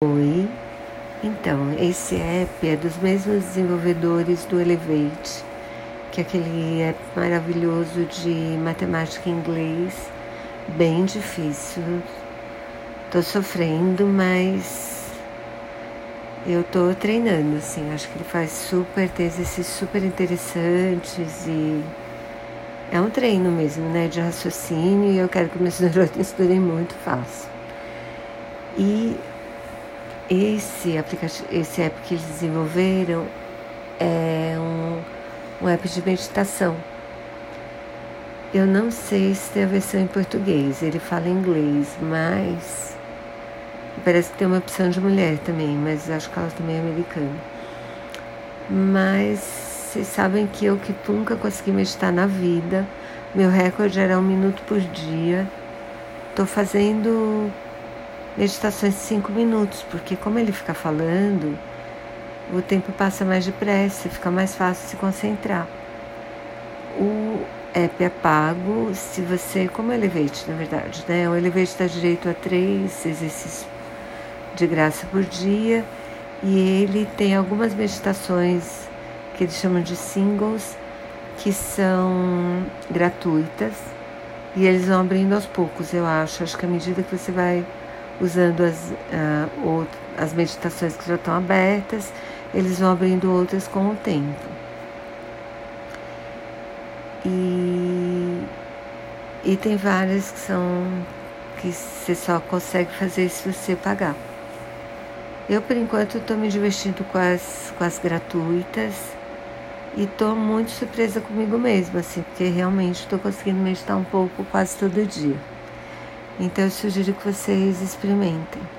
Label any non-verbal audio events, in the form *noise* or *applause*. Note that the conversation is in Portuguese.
Oi, então esse app é dos mesmos desenvolvedores do Elevate, que é aquele app maravilhoso de matemática em inglês, bem difícil. Tô sofrendo, mas eu tô treinando, assim, acho que ele faz super, tem exercícios super interessantes e é um treino mesmo, né, de raciocínio e eu quero que meus *laughs* neurônios estudem muito fácil. E esse esse app que eles desenvolveram é um, um app de meditação. Eu não sei se tem a versão em português, ele fala inglês, mas parece que tem uma opção de mulher também, mas acho que ela também é americana. Mas vocês sabem que eu que nunca consegui meditar na vida, meu recorde era um minuto por dia. Estou fazendo meditações de cinco minutos, porque como ele fica falando, o tempo passa mais depressa, fica mais fácil se concentrar. O app é pago se você, como Elevate, na verdade, né? O Elevate dá direito a três exercícios de graça por dia e ele tem algumas meditações que eles chamam de singles, que são gratuitas e eles vão abrindo aos poucos, eu acho. Acho que à medida que você vai usando as, uh, as meditações que já estão abertas, eles vão abrindo outras com o tempo. E, e tem várias que são que você só consegue fazer se você pagar. Eu, por enquanto, estou me divertindo com as, com as gratuitas e estou muito surpresa comigo mesma, assim, porque realmente estou conseguindo meditar um pouco quase todo dia. Então eu sugiro que vocês experimentem.